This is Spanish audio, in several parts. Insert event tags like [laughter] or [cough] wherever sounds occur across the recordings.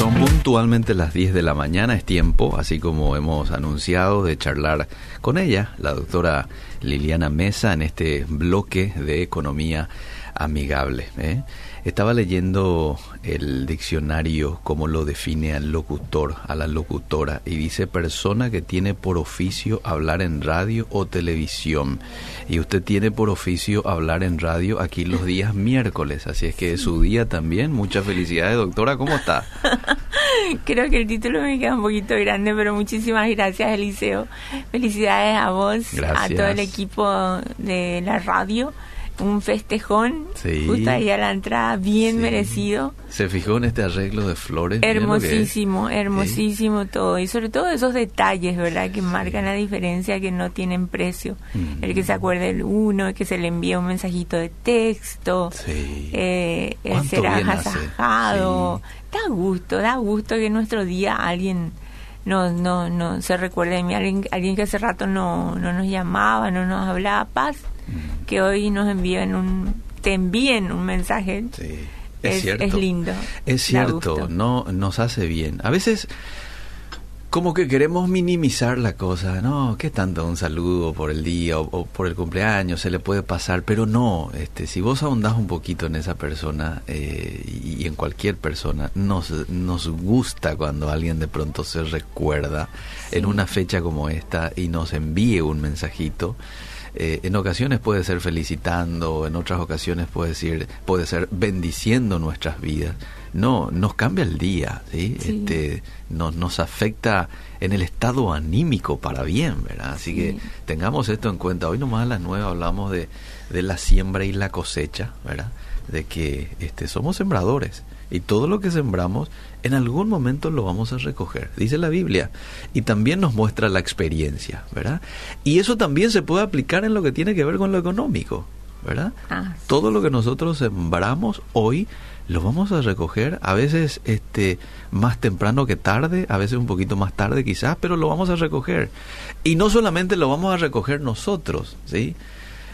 Son puntualmente las 10 de la mañana, es tiempo, así como hemos anunciado, de charlar con ella, la doctora Liliana Mesa, en este bloque de economía amigable. ¿eh? Estaba leyendo el diccionario, cómo lo define al locutor, a la locutora, y dice persona que tiene por oficio hablar en radio o televisión. Y usted tiene por oficio hablar en radio aquí los días [laughs] miércoles, así es que es su día también. Muchas felicidades, doctora, ¿cómo está? [laughs] Creo que el título me queda un poquito grande, pero muchísimas gracias, Eliseo. Felicidades a vos, a todo el equipo de la radio un festejón justo ahí a la entrada, bien merecido. Se fijó en este arreglo de flores. Hermosísimo, hermosísimo todo. Y sobre todo esos detalles, ¿verdad? Que marcan la diferencia, que no tienen precio. Mm. El que se acuerde el uno, el que se le envía un mensajito de texto, eh, el ser ajasajado. Da gusto, da gusto que en nuestro día alguien no, no, no se recuerde de mí, alguien, alguien que hace rato no, no nos llamaba, no nos hablaba, paz que hoy nos envíen un, te envíen un mensaje. es, cierto. es lindo. Es cierto, no nos hace bien. A veces como que queremos minimizar la cosa, no, qué tanto un saludo por el día o, por el cumpleaños se le puede pasar, pero no, este, si vos ahondás un poquito en esa persona eh, y, en cualquier persona, nos, nos gusta cuando alguien de pronto se recuerda en una fecha como esta y nos envíe un mensajito. Eh, en ocasiones puede ser felicitando, en otras ocasiones puede ser, puede ser bendiciendo nuestras vidas. No, nos cambia el día, ¿sí? Este, nos, nos afecta en el estado anímico para bien, ¿verdad? Así que tengamos esto en cuenta. Hoy nomás a las nueve hablamos de, de la siembra y la cosecha, ¿verdad? De que este, somos sembradores y todo lo que sembramos en algún momento lo vamos a recoger, dice la Biblia. Y también nos muestra la experiencia, ¿verdad? Y eso también se puede aplicar en lo que tiene que ver con lo económico, ¿verdad? Ah, todo lo que nosotros sembramos hoy lo vamos a recoger, a veces este más temprano que tarde, a veces un poquito más tarde quizás, pero lo vamos a recoger. Y no solamente lo vamos a recoger nosotros, ¿sí?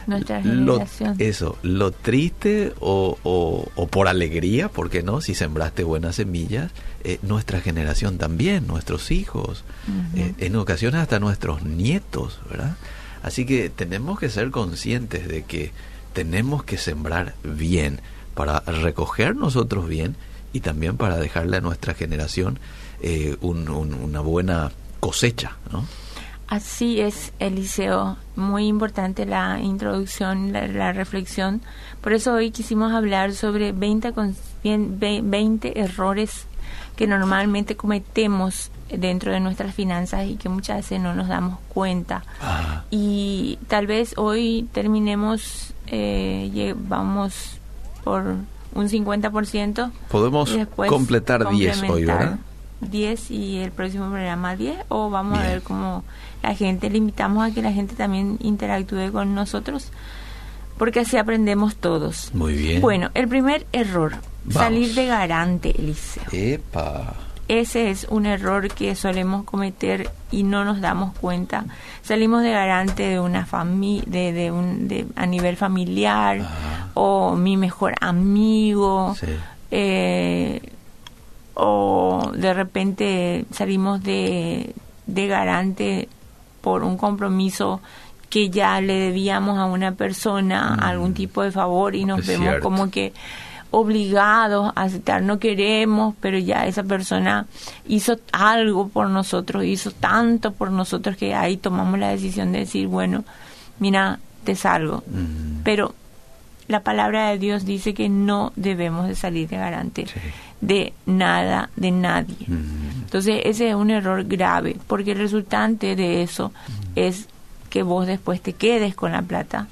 Nuestra generación. eso, lo triste o, o, por alegría, porque no? Si sembraste buenas semillas, eh, nuestra generación también, nuestros hijos, eh, en ocasiones hasta nuestros nietos, ¿verdad? Así que tenemos que ser conscientes de que tenemos que sembrar bien para recoger nosotros bien y también para dejarle a nuestra generación eh, una buena cosecha, ¿no? Así es, Eliseo. Muy importante la introducción, la, reflexión. Por eso hoy quisimos hablar sobre 20, 20 errores que normalmente cometemos dentro de nuestras finanzas y que muchas veces no nos damos cuenta. Y tal vez hoy terminemos, eh, vamos por un 50%. Podemos completar 10 hoy, ¿verdad? 10 y el próximo programa 10 o vamos a ver cómo la gente, le invitamos a que la gente también interactúe con nosotros porque así aprendemos todos. Muy bien. Bueno, el primer error, salir de garante, Eliseo. Epa. Ese es un error que solemos cometer y no nos damos cuenta. Salimos de garante de una familia, de, de, un, de, a nivel familiar, o mi mejor amigo, sí. eh, o de repente salimos de, de garante por un compromiso que ya le debíamos a una persona mm. algún tipo de favor y nos vemos como que obligados a aceptar, no queremos, pero ya esa persona hizo algo por nosotros, hizo tanto por nosotros que ahí tomamos la decisión de decir, bueno, mira, te salgo. Mm. Pero la palabra de Dios dice que no debemos de salir de garante de nada, de nadie. Entonces ese es un error grave, porque el resultante de eso es que vos después te quedes con la plata,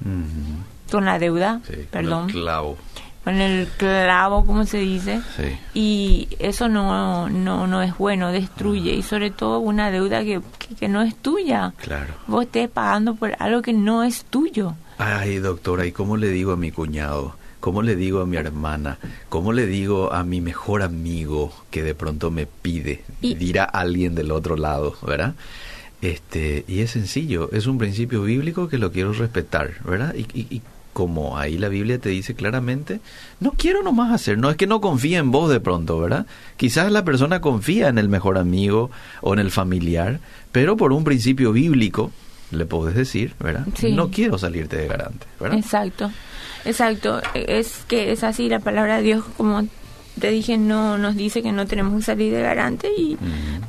con la deuda, perdón. Con el clavo. Con el clavo, como se dice. Y eso no, no, no es bueno, destruye. Y sobre todo una deuda que, que, no es tuya. Claro. Vos estés pagando por algo que no es tuyo. Ay, doctora, ¿y cómo le digo a mi cuñado? ¿Cómo le digo a mi hermana? ¿Cómo le digo a mi mejor amigo que de pronto me pide? Y, dirá alguien del otro lado, ¿verdad? Este, y es sencillo, es un principio bíblico que lo quiero respetar, ¿verdad? Y, como ahí la Biblia te dice claramente, no quiero nomás hacer, no es que no confíe en vos de pronto, ¿verdad? Quizás la persona confía en el mejor amigo o en el familiar, pero por un principio bíblico le puedes decir, ¿verdad? No quiero salirte de garante, ¿verdad? Exacto, exacto. Es que es así, la palabra de Dios, como te dije, no nos dice que no tenemos que salir de garante y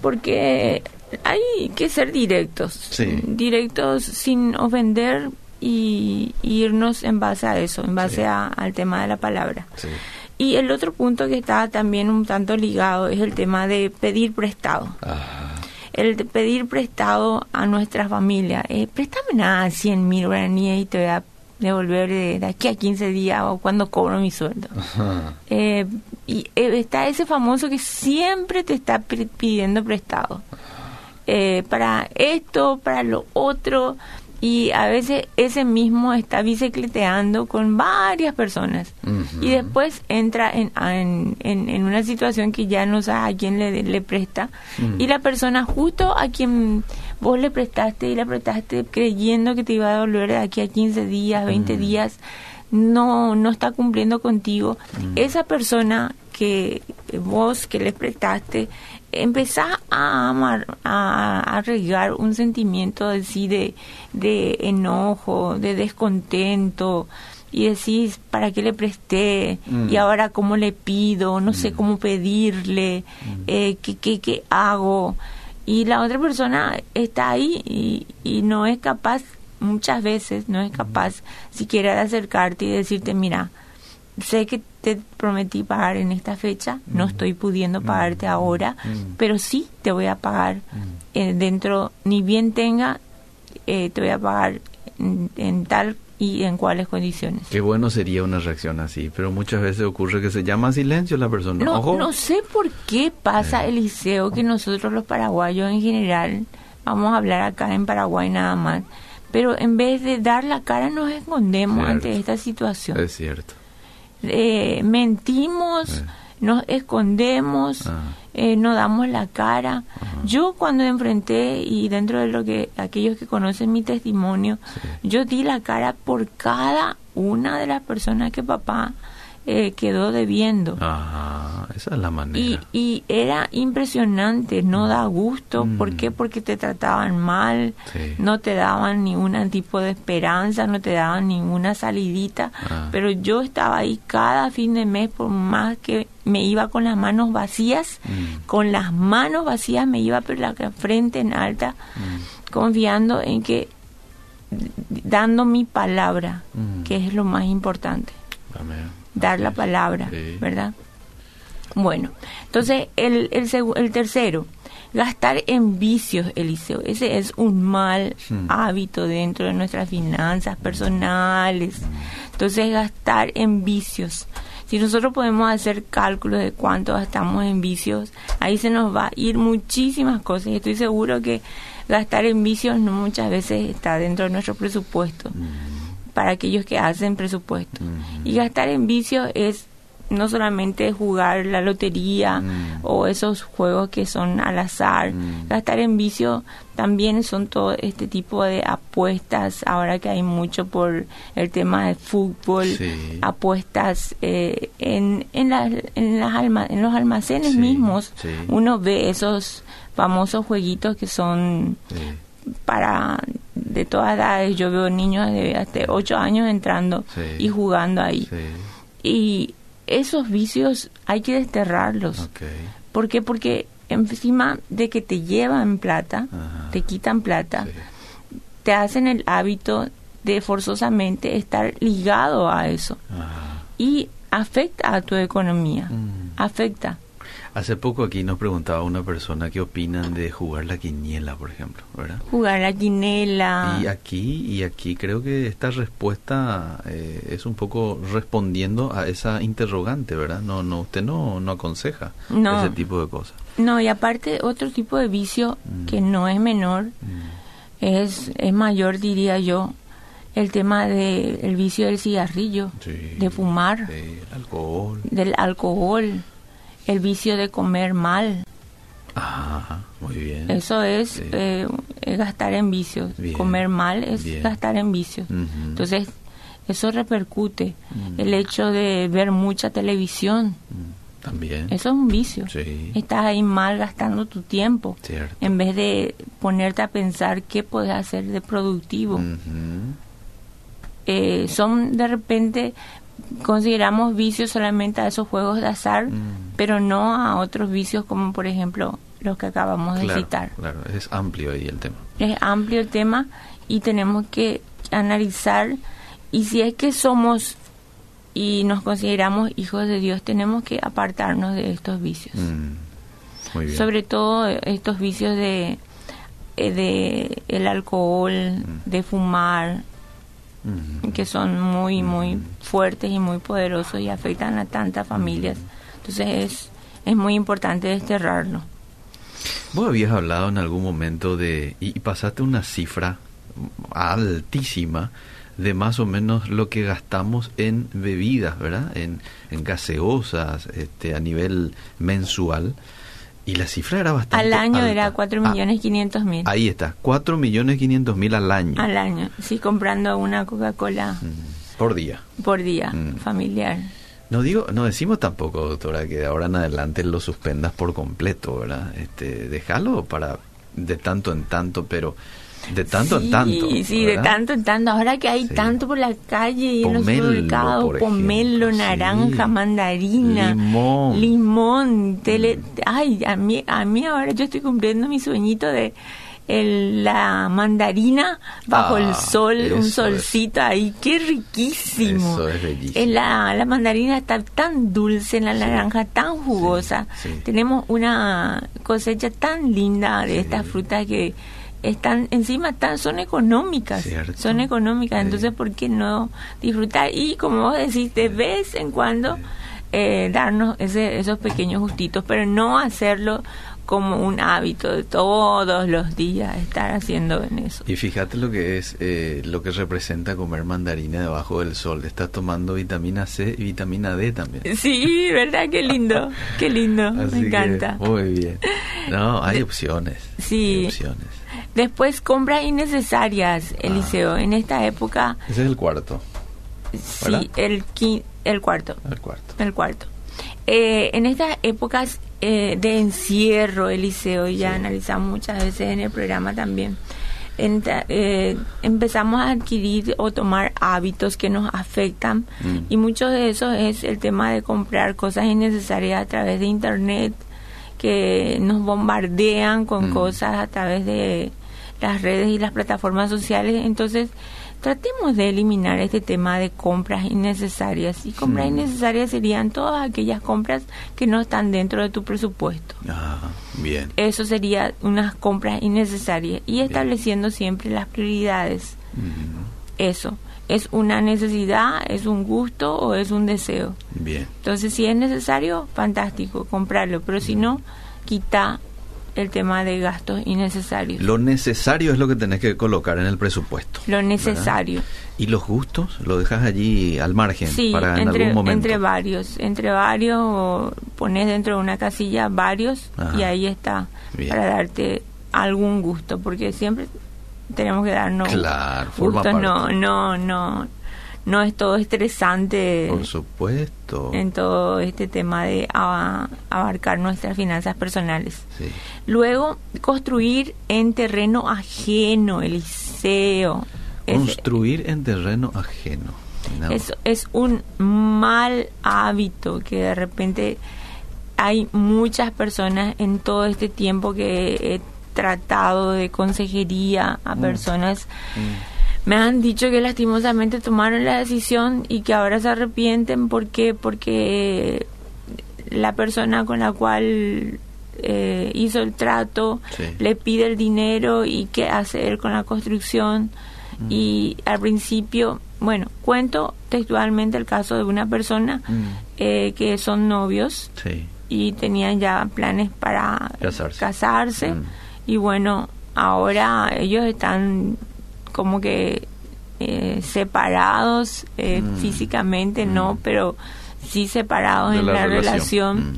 porque hay que ser directos, directos sin ofender y, irnos en base a eso, en base al tema de la palabra. Y el otro punto que está también un tanto ligado es el tema de pedir prestado. El de pedir prestado a nuestra familia. Eh, préstame nada, 100 mil guaraníes y te voy a devolver de, aquí a 15 días o cuando cobro mi sueldo. Eh, y eh, está ese famoso que siempre te está pidiendo prestado. Eh, para esto, para lo otro, y a veces ese mismo está bicicleteando con varias personas. Y después entra en, en, una situación que ya no sabe a quién le, le presta. Y la persona justo a quien vos le prestaste y le prestaste creyendo que te iba a devolver de aquí a 15 días, 20 días, no, no está cumpliendo contigo, esa persona que vos que le prestaste empezás a amar, a, regar un sentimiento así de, de enojo, de descontento, y decís, ¿para qué le presté? Mm. ¿Y ahora cómo le pido? No sé mm. cómo pedirle, mm. eh, ¿qué, qué, ¿qué, hago? Y la otra persona está ahí y, y, no es capaz, muchas veces no es capaz siquiera de acercarte y decirte, mira, sé que te prometí pagar en esta fecha, no estoy pudiendo pagarte ahora, pero sí te voy a pagar eh, dentro, ni bien tenga, eh, te voy a pagar en, tal y en cuáles condiciones. Qué bueno sería una reacción así, pero muchas veces ocurre que se llama silencio la persona. No, no sé por qué pasa, eh. Eliseo, que nosotros los paraguayos en general, vamos a hablar acá en Paraguay nada más, pero en vez de dar la cara nos escondemos ante esta situación. Es cierto eh, mentimos, eh. nos escondemos, ah. Eh, no damos la cara. Yo cuando enfrenté y dentro de lo que aquellos que conocen mi testimonio, yo di la cara por cada una de las personas que papá eh, quedó debiendo. Ajá, esa es la manera. Y, era impresionante, no da gusto. Mm. ¿Por qué? Porque te trataban mal, no te daban ningún tipo de esperanza, no te daban ninguna salidita. Ah. Pero yo estaba ahí cada fin de mes, por más que me iba con las manos vacías, mm. con las manos vacías me iba por la frente en alta, mm. confiando en que dando mi palabra, que es lo más importante. Amén dar la palabra, ¿verdad? Bueno, entonces el, el, el, tercero, gastar en vicios, Eliseo. Ese es un mal hábito dentro de nuestras finanzas personales. Entonces, gastar en vicios. Si nosotros podemos hacer cálculos de cuánto gastamos en vicios, ahí se nos va a ir muchísimas cosas. Y estoy seguro que gastar en vicios no muchas veces está dentro de nuestro presupuesto. Hmm para aquellos que hacen presupuesto. Y gastar en vicio es no solamente jugar la lotería o esos juegos que son al azar. Gastar en vicio también son todo este tipo de apuestas, ahora que hay mucho por el tema del fútbol, apuestas eh, en, en, en, las alma, en los almacenes mismos. Uno ve esos famosos jueguitos que son para de todas edades. Yo veo niños de hasta 8 años entrando y jugando ahí. Y esos vicios hay que desterrarlos. ¿Por qué? Porque encima de que te llevan plata, te quitan plata, te hacen el hábito de forzosamente estar ligado a eso. Y afecta a tu economía, mm. afecta. Hace poco aquí nos preguntaba una persona qué opinan de jugar la quiniela, por ejemplo, ¿verdad? Jugar la quiniela. Y aquí, y aquí creo que esta respuesta eh, es un poco respondiendo a esa interrogante, ¿verdad? No, no, usted no, no aconseja ese tipo de cosas. No, y aparte otro tipo de vicio mm. que no es menor, mm. es, es mayor, diría yo, el tema del vicio del cigarrillo, de fumar, del alcohol. Del alcohol el vicio de comer mal. Ajá, muy bien. Eso es, eh, gastar en vicios. comer mal es gastar en vicios. Entonces, eso repercute. El hecho de ver mucha televisión. También. Eso es un vicio. Sí. Estás ahí mal gastando tu tiempo. Cierto. En vez de ponerte a pensar qué puedes hacer de productivo. Eh, son de repente, consideramos vicios solamente a esos juegos de azar, Mm. pero no a otros vicios como por ejemplo los que acabamos de citar. claro, es amplio ahí el tema. Es amplio el tema y tenemos que analizar y si es que somos y nos consideramos hijos de Dios, tenemos que apartarnos de estos vicios. Mm. Muy bien. Sobre todo estos vicios de, eh, de el alcohol, Mm. de fumar, Que son muy, muy fuertes y muy poderosos y afectan a tantas familias. Entonces es, es muy importante desterrarlo. Vos habías hablado en algún momento de, y y pasaste una cifra altísima de más o menos lo que gastamos en bebidas, ¿verdad? En, en gaseosas, este, a nivel mensual. Y la cifra era bastante Al año alta. era 4 Ah, millones 500 mil. ahí está, 4 millones 500 mil al año. Al año, sí, comprando una Coca-Cola Mm, Por día. por día, Mm. familiar. No digo, no decimos tampoco, doctora, que de ahora en adelante lo suspendas por completo, ¿verdad? Este, déjalo para de tanto en tanto, pero de tanto sí, en tanto. Sí, de ¿verdad? tanto en tanto. Ahora que hay Sí. tanto por la calle y en los Pomelo, supermercados, pomelo, ejemplo, naranja, sí. mandarina, Limón. Mm. limón, tele- ay, a mí, a mí ahora yo estoy cumpliendo mi sueñito de el- la mandarina bajo Ah, el sol, eso un es. solcito ahí, qué riquísimo. Eso es bellísimo. La, la mandarina está tan dulce, la naranja tan jugosa. sí. Tenemos una cosecha tan linda de estas frutas que están encima tan, son económicas. Cierto. Son económicas, Sí. entonces ¿por qué no disfrutar? Y como vos decís, de vez en cuando eh, darnos ese, esos pequeños gustitos, pero no hacerlo como un hábito de todos los días estar haciendo en eso. Y fíjate lo que es, eh, lo que representa comer mandarina debajo del sol. Estás tomando vitamina C y vitamina D también. Sí, ¿verdad? Qué lindo, qué lindo, [laughs] Así me que, encanta. muy bien. No, hay opciones. Sí. Hay opciones. Después, compras innecesarias, Eliseo. En esta época, Ese es el cuarto. ¿Verdad? sí, el, qui- el cuarto. El cuarto. El cuarto. Eh, en estas épocas eh, de encierro, Eliseo, y ya Sí. analizamos muchas veces en el programa también, eh, empezamos a adquirir o tomar hábitos que nos afectan Mm. y mucho de eso es el tema de comprar cosas innecesarias a través de internet que nos bombardean con Mm. cosas a través de las redes y las plataformas sociales. Entonces tratemos de eliminar este tema de compras innecesarias. Y compras Mm. innecesarias serían todas aquellas compras que no están dentro de tu presupuesto. Ah, bien. eso sería unas compras innecesarias. Y estableciendo siempre las prioridades. Eso es una necesidad es un gusto o es un deseo Bien. entonces si es necesario fantástico comprarlo. Pero si no quita el tema de gastos innecesarios Lo necesario es lo que tenés que colocar en el presupuesto. lo ¿verdad? necesario ¿Y los gustos? ¿Lo dejas allí al margen sí para en entre, algún momento? entre varios entre varios o pones dentro de una casilla varios Ajá. y ahí está Bien. para darte algún gusto porque siempre tenemos que darnos Claro, forma gustos no parte. no no no es todo estresante Por supuesto. en todo este tema de abarcar nuestras finanzas personales Sí. luego construir en terreno ajeno Eliseo Es- Construir en terreno ajeno. No. es un mal hábito que de repente hay muchas personas en todo este tiempo que he tratado de consejería a personas Mm. Me han dicho que lastimosamente tomaron la decisión y que ahora se arrepienten porque porque la persona con la cual eh, hizo el trato Sí. le pide el dinero y qué hace él con la construcción Mm. y al principio bueno cuento textualmente el caso de una persona Mm. eh, que son novios Sí. y tenían ya planes para Casarse. casarse. Mm. y bueno ahora ellos están como que eh, separados eh, Mm. físicamente no pero sí separados De en la la, relación. relación, Mm.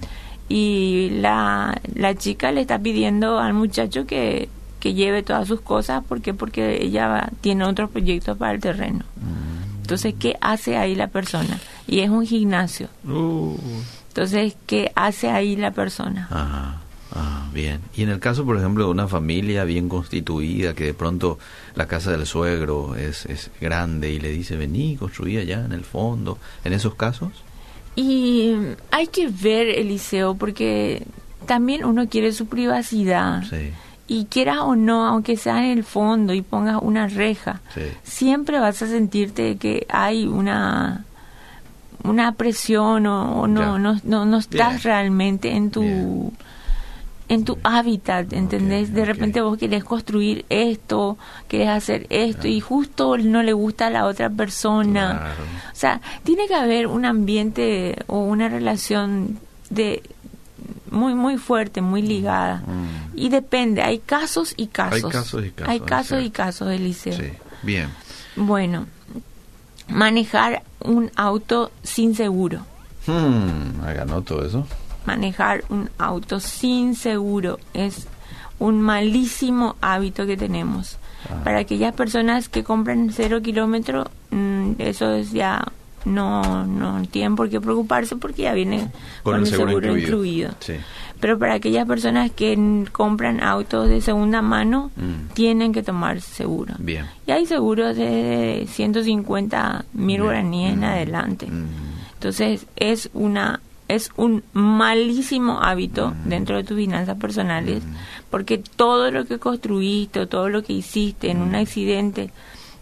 y la, la chica le está pidiendo al muchacho que, que lleve todas sus cosas porque porque ella va- tiene otros proyectos para el terreno Mm. Entonces, ¿qué hace ahí la persona? Y es un gimnasio. Uh. Entonces, ¿qué hace ahí la persona? Ajá. Ah, bien. Y en el caso, por ejemplo, de una familia bien constituida, que de pronto la casa del suegro es, es grande y le dice, vení, construí allá en el fondo, ¿en esos casos? Y hay que ver, Eliseo, porque también uno quiere su privacidad. Sí. Y quieras o no, aunque sea en el fondo y pongas una reja, Sí. siempre vas a sentirte que hay una una presión o, o no, no, no, no estás Bien. realmente en tu Bien. En tu hábitat, ¿entendés? De repente vos querés construir esto, querés hacer esto y justo no le gusta a la otra persona. Claro. O sea, tiene que haber un ambiente o una relación de muy muy fuerte, muy ligada. Mm. Y depende, hay casos y casos. Hay casos y casos, Hay casos y casos, Eliseo. Sí. Bien. Bueno, manejar un auto sin seguro. Hmm, ganó todo eso. Manejar un auto sin seguro es un malísimo hábito que tenemos. Ah. Para aquellas personas que compran cero kilómetro, mm, eso es ya no, no tienen por qué preocuparse porque ya viene con, el seguro, incluido. Sí. Pero para aquellas personas que compran autos de segunda mano, Mm. tienen que tomar seguro. Bien. Y hay seguros de 150 mil guaraníes en Mm. adelante. Mm. Entonces es una es un malísimo hábito Mm. dentro de tus finanzas personales Mm. porque todo lo que construiste o todo lo que hiciste en un accidente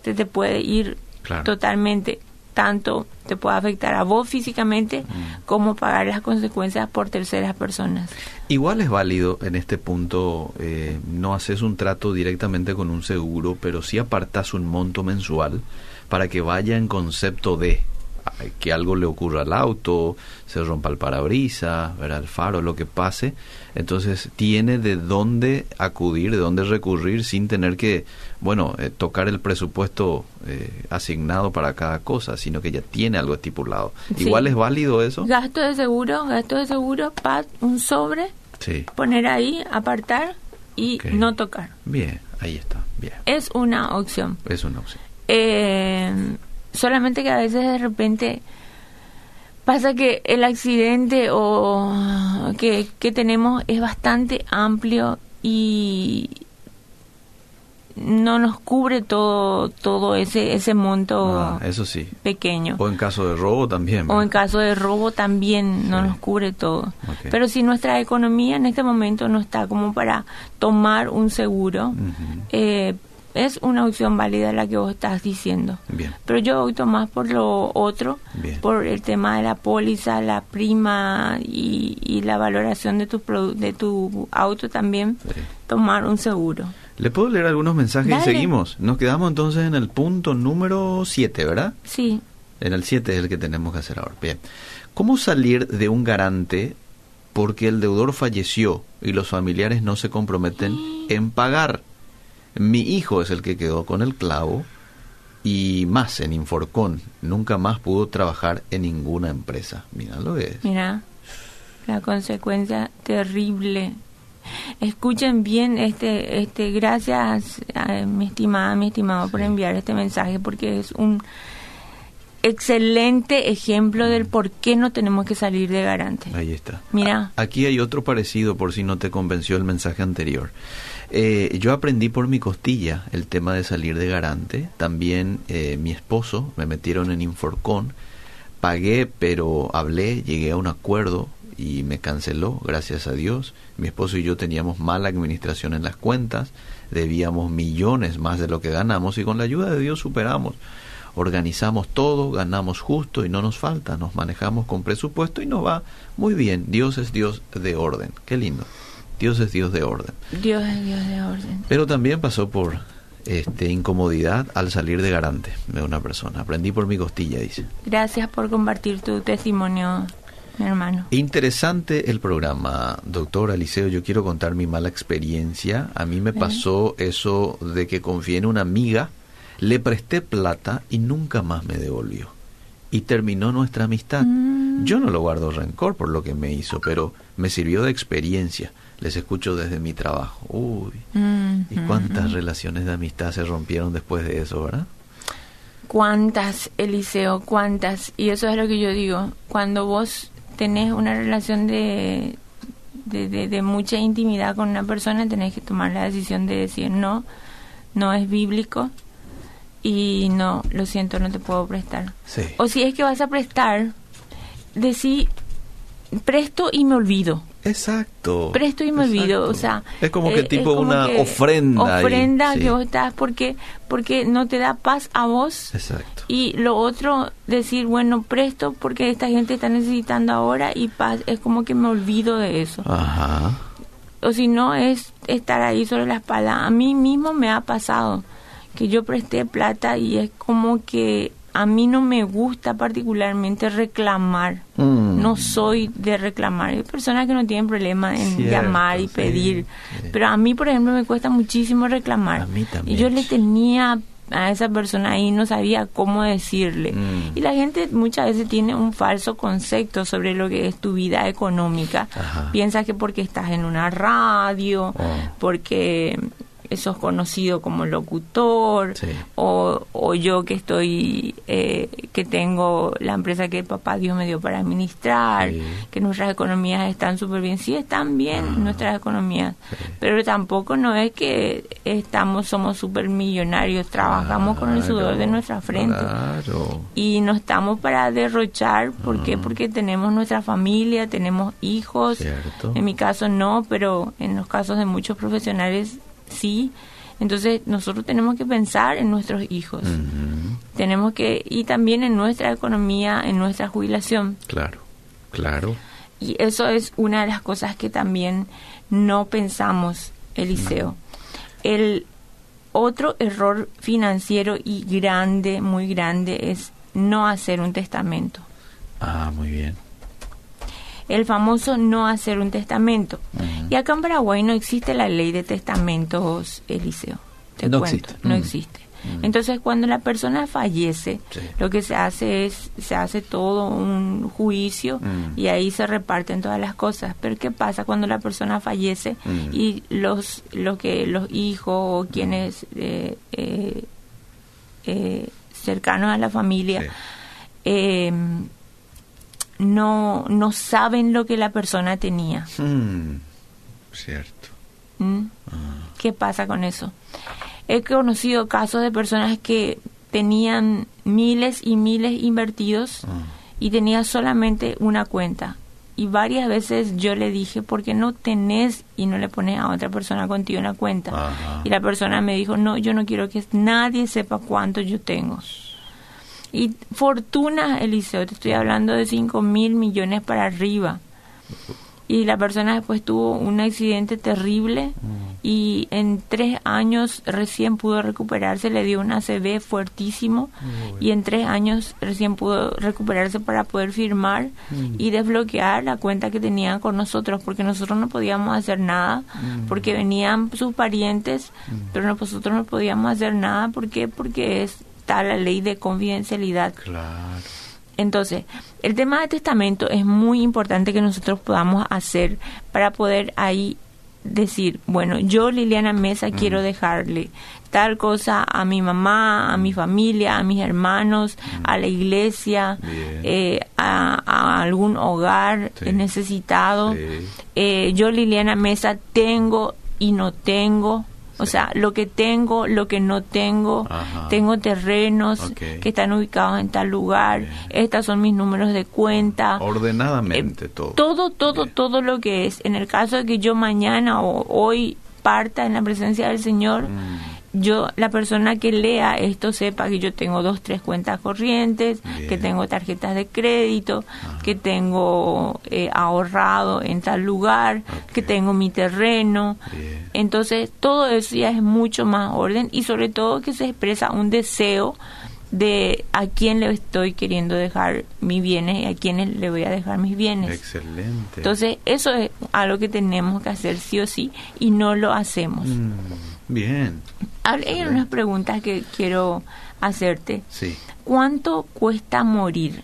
te, te puede ir Mm. Claro. totalmente tanto te puede afectar a vos físicamente Mm. como pagar las consecuencias por terceras personas. Igual es válido en este punto, eh, no haces un trato directamente con un seguro, pero sí apartas un monto mensual para que vaya en concepto de que algo le ocurra al auto, se rompa el parabrisas, ¿verdad? el faro, lo que pase. Entonces tiene de dónde acudir, de dónde recurrir sin tener que, bueno, eh, tocar el presupuesto eh, asignado para cada cosa, sino que ya tiene algo estipulado. Sí. Igual es válido eso. Gasto de seguro, gasto de seguro, un sobre, Sí. poner ahí, apartar y no tocar. Bien, ahí está, bien. Es una opción. Es una opción. Eh, solamente que a veces de repente pasa que el accidente o que, que tenemos es bastante amplio y no nos cubre todo todo ese ese monto Ah, eso sí. pequeño O en caso de robo también. o en caso de robo también no nos cubre todo. Pero si nuestra economía en este momento no está como para tomar un seguro, eh, es una opción válida la que vos estás diciendo. Bien, Pero yo opto más por lo otro, Bien. por el tema de la póliza, la prima y, y la valoración de tu, de tu auto también, sí. tomar un seguro. ¿Le puedo leer algunos mensajes Dale. y seguimos? Nos quedamos entonces en el punto número 7, ¿verdad? Sí, En el 7 es el que tenemos que hacer ahora. Bien. ¿Cómo salir de un garante porque el deudor falleció y los familiares no se comprometen en pagar? Mi hijo es el que quedó con el clavo y más en Inforcón. Nunca más pudo trabajar en ninguna empresa. Mira lo que es. mira, la consecuencia terrible. Escuchen bien este, este, gracias a mi estimada, mi estimado por enviar este mensaje porque es un excelente ejemplo del por qué no tenemos que salir de garante. Ahí está. Mira. A- Aquí hay otro parecido por si no te convenció el mensaje anterior. Eh, yo aprendí por mi costilla el tema de salir de garante. También eh, mi esposo me metieron en Inforcón. Pagué, pero hablé, llegué a un acuerdo y me canceló, gracias a Dios. Mi esposo y yo teníamos mala administración en las cuentas, debíamos millones más de lo que ganamos y con la ayuda de Dios superamos. Organizamos todo, ganamos justo y no nos falta, nos manejamos con presupuesto y nos va muy bien. Dios es Dios de orden, qué lindo. Dios es Dios de orden. Dios es Dios de orden. Pero también pasó por este incomodidad al salir de garante de una persona. Aprendí por mi costilla, dice. Gracias por compartir tu testimonio, mi hermano. Interesante el programa, doctor Aliceo. Yo quiero contar mi mala experiencia. A mí me pasó eso de que confié en una amiga, le presté plata y nunca más me devolvió. Y terminó nuestra amistad. Mm. Yo no lo guardo rencor por lo que me hizo, pero me sirvió de experiencia. Les escucho desde mi trabajo. Uy, Mm, ¿y cuántas relaciones de amistad se rompieron después de eso, verdad? ¿Cuántas, Eliseo? ¿Cuántas? Y eso es lo que yo digo. Cuando vos tenés una relación de, de, de, mucha intimidad con una persona, tenés que tomar la decisión de decir no, no es bíblico y no, lo siento, no te puedo prestar. O si es que vas a prestar, decir presto y me olvido. Exacto. Presto y me olvido, o sea... Es como que eh, tipo una ofrenda. Ofrenda que vos estás porque, porque no te da paz a vos. Exacto. Y lo otro, decir, bueno, presto porque esta gente está necesitando ahora y paz, es como que me olvido de eso. Ajá. O si no, es estar ahí sobre la espalda. A mí mismo me ha pasado que yo presté plata y es como que a mí no me gusta particularmente reclamar. Mm. No soy de reclamar. Hay personas que no tienen problema en llamar y pedir. Pero a mí, por ejemplo, me cuesta muchísimo reclamar. A mí también. Y yo le tenía a esa persona ahí no sabía cómo decirle. Mm. Y la gente muchas veces tiene un falso concepto sobre lo que es tu vida económica. Piensa que porque estás en una radio, oh. porque sos conocido como locutor o, o, yo que estoy eh, que tengo la empresa que el papá Dios me dio para administrar que nuestras economías están súper bien. Sí están bien ah. nuestras economías pero tampoco no es que estamos somos súper millonarios trabajamos con el sudor de nuestra frente. y no estamos para derrochar ¿por qué? porque tenemos nuestra familia tenemos hijos. En mi caso no pero en los casos de muchos profesionales sí. Entonces nosotros tenemos que pensar en nuestros hijos. Tenemos que, y también en nuestra economía, en nuestra jubilación. Claro, claro. Y eso es una de las cosas que también no pensamos, Eliseo. El otro error financiero y grande, muy grande, es no hacer un testamento. Ah, muy bien el famoso no hacer un testamento. Y acá en Paraguay no existe la ley de testamentos, Eliseo. Te no cuento, existe. no existe. Entonces, cuando la persona fallece, lo que se hace es, se hace todo un juicio y ahí se reparten todas las cosas. Pero ¿qué pasa cuando la persona fallece y los, los que los hijos o quienes eh, eh, eh, cercanos a la familia no, no saben lo que la persona tenía. Hmm, cierto. ¿Mm? Ah. ¿Qué pasa con eso? He conocido casos de personas que tenían miles y miles invertidos ah. y tenía solamente una cuenta. Y varias veces yo le dije, ¿por qué no tenés y no le pones a otra persona contigo una cuenta? Y la persona me dijo, no, yo no quiero que nadie sepa cuánto yo tengo. Y fortuna, Eliseo, te estoy hablando de 5 mil millones para arriba. Y la persona después tuvo un accidente terrible mm. y en tres años recién pudo recuperarse, le dio un ACV fuertísimo y en tres años recién pudo recuperarse para poder firmar mm. y desbloquear la cuenta que tenía con nosotros porque nosotros no podíamos hacer nada mm. porque venían sus parientes pero nosotros no podíamos hacer nada ¿por qué? porque es está la ley de confidencialidad. Claro. Entonces, el tema de testamento es muy importante que nosotros podamos hacer para poder ahí decir, bueno, yo Liliana Mesa quiero dejarle tal cosa a mi mamá, a mi familia, a mis hermanos, a la iglesia, eh, a, algún hogar necesitado. Eh, yo Liliana Mesa tengo y no tengo o sea, lo que tengo, lo que no tengo, tengo terrenos que están ubicados en tal lugar, estos son mis números de cuenta. Ordenadamente eh, todo. Todo, todo, todo lo que es. En el caso de que yo mañana o hoy parta en la presencia del Señor, mm yo la persona que lea esto sepa que yo tengo dos tres cuentas corrientes que tengo tarjetas de crédito que tengo eh, ahorrado en tal lugar que tengo mi terreno entonces todo eso ya es mucho más orden y sobre todo que se expresa un deseo de a quién le estoy queriendo dejar mis bienes y a quién le voy a dejar mis bienes. Excelente. Entonces, eso es algo que tenemos que hacer sí o sí y no lo hacemos. Mm. Bien. Hay unas preguntas que quiero hacerte. Sí. ¿Cuánto cuesta morir?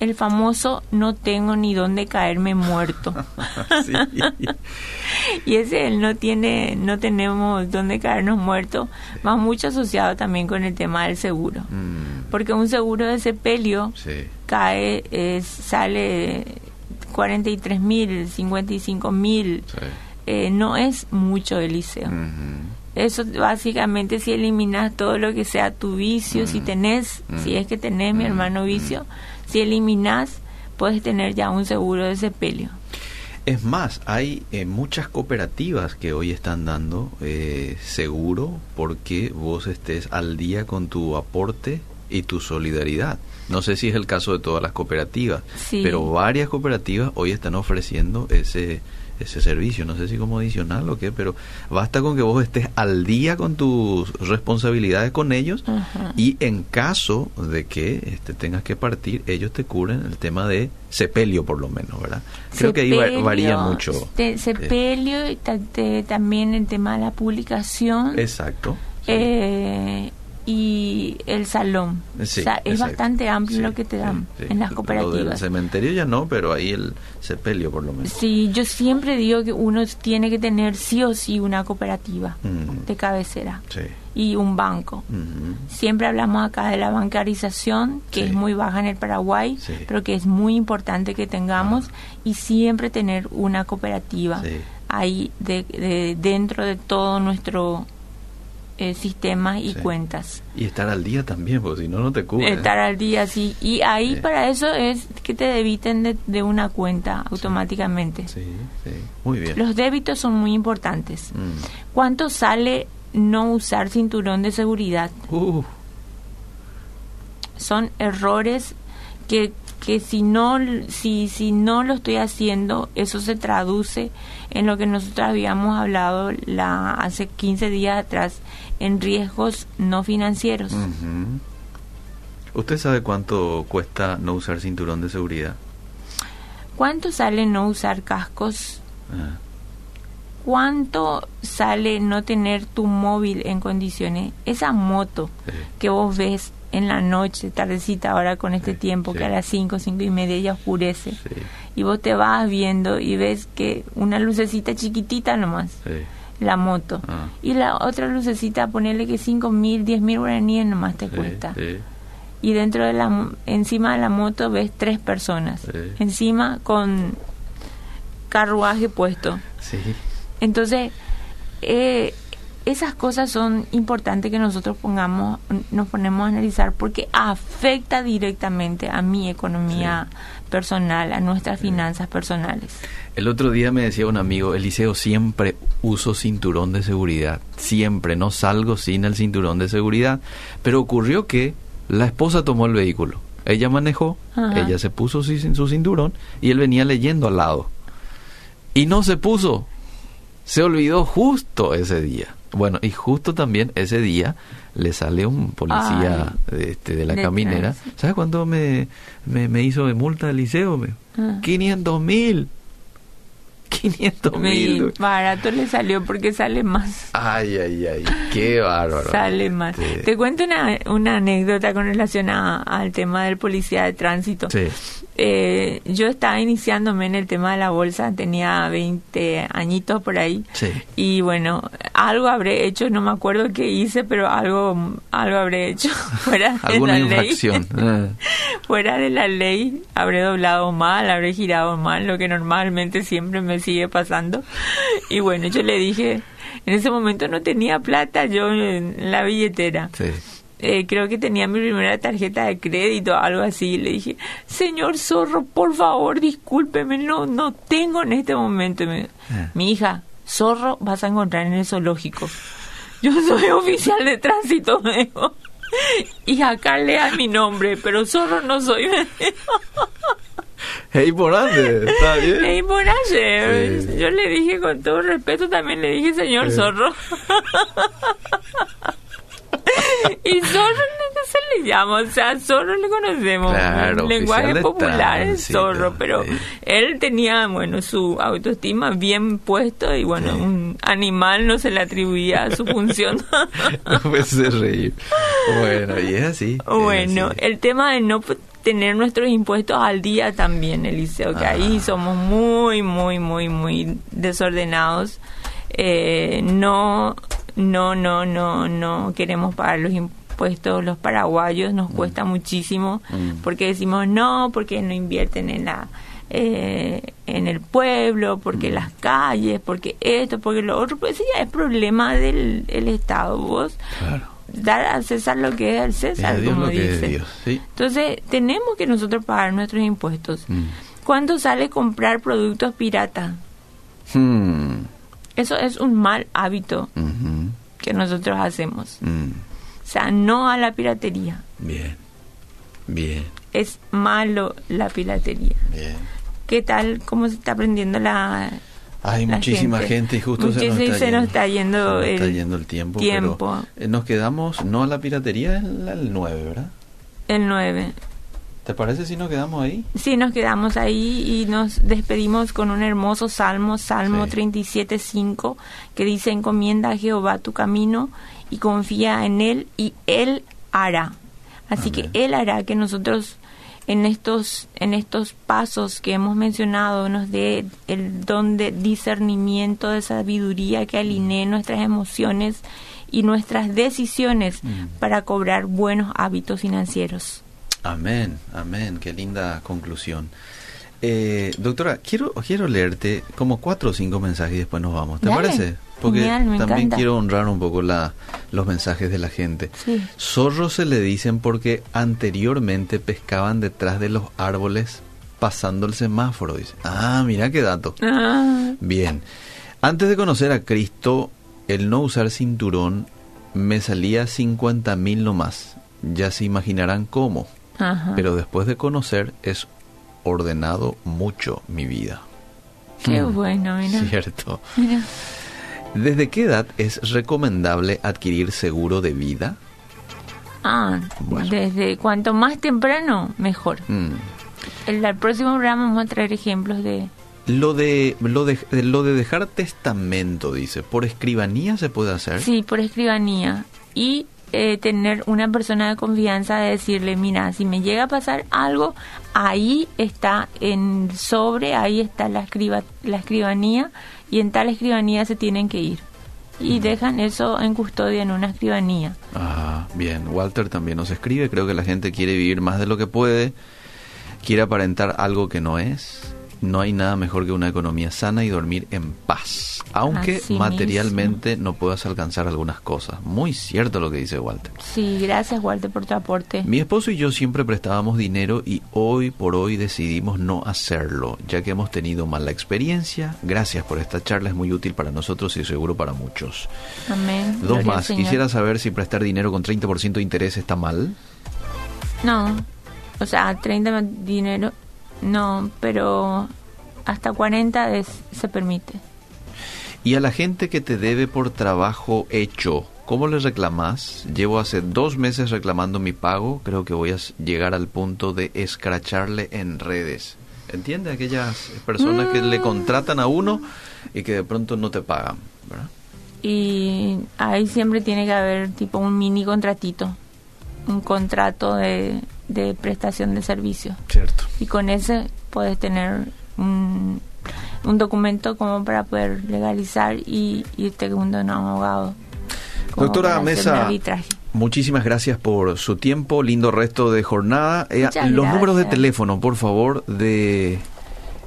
El famoso no tengo ni dónde caerme muerto. [laughs] [laughs] y ese él no tiene, no tenemos dónde caernos muertos, va mucho asociado también con el tema del seguro. Mm, Porque un seguro de sepelio sí. cae, es, sale 43 mil, 55 mil, Sí. eh, no es mucho el liceo. Ujú. Eso básicamente si eliminas todo lo que sea tu vicio, si tenés, si es que tenés mi hermano vicio, si eliminas puedes tener ya un seguro de sepelio. Es más, hay eh, muchas cooperativas que hoy están dando eh, seguro porque vos estés al día con tu aporte y tu solidaridad. No sé si es el caso de todas las cooperativas, Sí. pero varias cooperativas hoy están ofreciendo ese ese servicio, no sé si como adicional o qué, pero basta con que vos estés al día con tus responsabilidades con ellos y en caso de que este, tengas que partir, ellos te cubren el tema de sepelio por lo menos, ¿verdad? Creo que ahí varía mucho. te- sepelio y ta- te- también el tema de la publicación Exacto. eh, y el salón. Sí, o sea, es exacto. bastante amplio Sí, lo que te dan sí, en las Lo del cooperativas. cementerio ya no, pero ahí el sepelio por lo menos. Sí, yo siempre digo que uno tiene que tener sí o sí una cooperativa Mm, de cabecera y un banco. Ujú. Siempre hablamos acá de la bancarización, que es muy baja en el Paraguay, pero que es muy importante que tengamos y siempre tener una cooperativa ahí de, de- dentro de todo nuestro eh, sistema y Sí. cuentas. Y estar al día también, porque si no, no te cubre. Estar al día, sí. Y ahí Sí. para eso es que te debiten de, de una cuenta automáticamente. Sí, sí. Muy bien. Los débitos son muy importantes. Mm. ¿Cuánto sale no usar cinturón de seguridad? Uh, son errores que, que si no si si no lo estoy haciendo eso se traduce en lo que nosotros habíamos hablado la hace 15 días atrás en riesgos no financieros. ¿Usted sabe cuánto cuesta no usar cinturón de seguridad? ¿cuánto sale no usar cascos? Ah, ¿cuánto sale no tener tu móvil en condiciones? esa moto sí. que vos ves en la noche, tardecita ahora con este Sí, tiempo sí. que a las 5, 5 y media ya oscurece Sí, y vos te vas viendo y ves que una lucecita chiquitita nomás, la moto, Ah. y la otra lucecita, ponerle que 5 mil, 10 mil guaraníes nomás te cuesta. Y dentro de la, encima de la moto ves tres personas, encima con carruaje puesto. Entonces, eh, esas cosas son importantes que nosotros pongamos, nos ponemos a analizar porque afecta directamente a mi economía personal, a nuestras finanzas personales. El otro día me decía un amigo, Eliseo, siempre uso cinturón de seguridad. Siempre, no salgo sin el cinturón de seguridad. Pero ocurrió que la esposa tomó el vehículo. Ella manejó, Ajá. ella se puso sin su cinturón y él venía leyendo al lado. Y no se puso. Se olvidó justo ese día. Bueno, y justo también ese día le sale un policía de, este, de la de caminera. ¿Sabes cuánto me, me, me hizo de multa el liceo? Me- Ah. 500 mil. 500 Y mil. barato le salió porque sale más. Ay, ay, ay. Qué [laughs] bárbaro. Sale más. Sí. Te cuento una, una anécdota con relación a- al tema del policía de tránsito. Sí. Eh, yo estaba iniciándome en el tema de la bolsa, tenía 20 añitos por ahí. Sí. Y bueno, algo habré hecho, no me acuerdo qué hice, pero algo, algo habré hecho [laughs] fuera de Alguna la infracción. ley. [laughs] Ah. fuera de la ley, habré doblado mal, habré girado mal, lo que normalmente siempre me sigue pasando. Y bueno, yo le dije, en ese momento no tenía plata yo en la billetera. Sí. Eh, creo que tenía mi primera tarjeta de crédito, algo así. Le dije, señor Zorro, por favor, discúlpeme, no, no tengo en este momento. Me- Ah. Mi hija, Zorro vas a encontrar en el zoológico. Yo soy oficial de tránsito, me dijo. Y acá lea mi nombre, pero Zorro no soy. me dijo. Hey? ¿Está bien? Ey, por ayer, Sí. yo le dije con todo respeto, también le dije señor Sí. zorro. [laughs] [laughs] y zorro no se le llama, o sea, zorro le conocemos. Claro, el lenguaje popular es zorro, pero sí. él tenía, bueno, su autoestima bien puesto y bueno, Sí. un animal no se le atribuía a su función. [laughs] No hace reír. Bueno, y es así. es Bueno, así. el tema de no tener nuestros impuestos al día también, Eliseo, que ahí Ah. somos muy, muy, muy, muy desordenados. Eh, no, no, no, no, no queremos pagar los impuestos los paraguayos, nos cuesta muchísimo, Mm. porque decimos no, porque no invierten en la eh, en el pueblo, porque las calles, porque esto, porque lo otro, pues sí, ya es problema del el Estado. Vos Claro. dar al César lo que es al Es César, Dios como lo que es dice. de Dios. Sí. Entonces, tenemos que nosotros pagar nuestros impuestos. Mm. ¿Cuánto sale comprar productos piratas? Hmm. Eso es un mal hábito que nosotros hacemos. Mm. O sea, no a la piratería. Bien. Bien. Es malo la piratería. Bien. ¿Qué tal? ¿Cómo se está aprendiendo la... Hay la muchísima gente, y justo se nos Muchísimo está se yendo, nos está yendo nos está el yendo el tiempo. tiempo. pero, eh, nos quedamos, no a la piratería, el, el 9, ¿verdad? El 9. ¿Te parece si nos quedamos ahí? Sí, nos quedamos ahí y nos despedimos con un hermoso salmo, Salmo Sí. 37.5, que dice, encomienda a Jehová tu camino y confía en Él y Él hará. Así Amén. que Él hará que nosotros en estos, en estos pasos que hemos mencionado nos dé el don de discernimiento, de sabiduría que alinee nuestras emociones y nuestras decisiones Mm. para cobrar buenos hábitos financieros. Amén, amén, qué linda conclusión. Eh, doctora, quiero, quiero leerte como cuatro o cinco mensajes y después nos vamos. ¿Te Dale, parece? Porque genial, me también encanta. quiero honrar un poco la, los mensajes de la gente. Sí. Zorros se le dicen porque anteriormente pescaban detrás de los árboles pasando el semáforo. Dice. Ah, mira qué dato. Ah. Bien. Antes de conocer a Cristo, el no usar cinturón me salía 50 mil nomás. Ya se imaginarán cómo. Ajá. Pero después de conocer es ordenado mucho mi vida. Qué Hmm, bueno, mira. Cierto. Mira. ¿Desde qué edad es recomendable adquirir seguro de vida? Ah, Bueno. desde cuanto más temprano, mejor. Mm. En el próximo programa vamos a traer ejemplos de... Lo de, lo de lo de dejar testamento, dice, por escribanía se puede hacer. Sí, por escribanía. Y eh, tener una persona de confianza de decirle, mira, si me llega a pasar algo, ahí está en sobre, ahí está la, escriba, la escribanía y en tal escribanía se tienen que ir. Y dejan eso en custodia en una escribanía. Ah, bien. Walter también nos escribe. Creo que la gente quiere vivir más de lo que puede, quiere aparentar algo que no es. No hay nada mejor que una economía sana y dormir en paz, aunque Así materialmente no puedas alcanzar algunas cosas. Muy cierto lo que dice Walter. Sí, gracias Walter por tu aporte. Mi esposo y yo siempre prestábamos dinero y hoy por hoy decidimos no hacerlo, ya que hemos tenido mala experiencia. Gracias por esta charla, es muy útil para nosotros y seguro para muchos. Amén. Dos Gloria más, quisiera saber si prestar dinero con 30% de interés está mal. No, o sea, 30 dinero, no, pero hasta 40 es, se permite. Y a la gente que te debe por trabajo hecho, ¿cómo le reclamas? Llevo hace dos meses reclamando mi pago, creo que voy a llegar al punto de escracharle en redes. ¿Entiende? Aquellas personas que le contratan a uno y que de pronto no te pagan, ¿verdad? Y ahí siempre tiene que haber tipo un mini contratito, un contrato de, de prestación de servicio. Cierto. Y con ese puedes tener un, un documento como para poder legalizar y irte con un abogado. Doctora Mesa, muchísimas gracias por su tiempo, lindo resto de jornada. Eh, los números de teléfono, por favor, de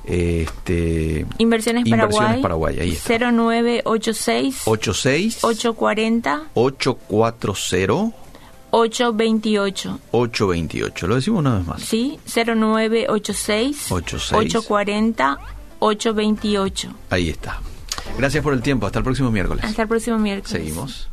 este Inversiones Paraguay, Inversiones Paraguay, ahí está. 0986 86 840 840 828. 828. Lo decimos una vez más. Sí, 0986 86. 840 828. Ahí está. Gracias por el tiempo. Hasta el próximo miércoles. Hasta el próximo miércoles. Seguimos.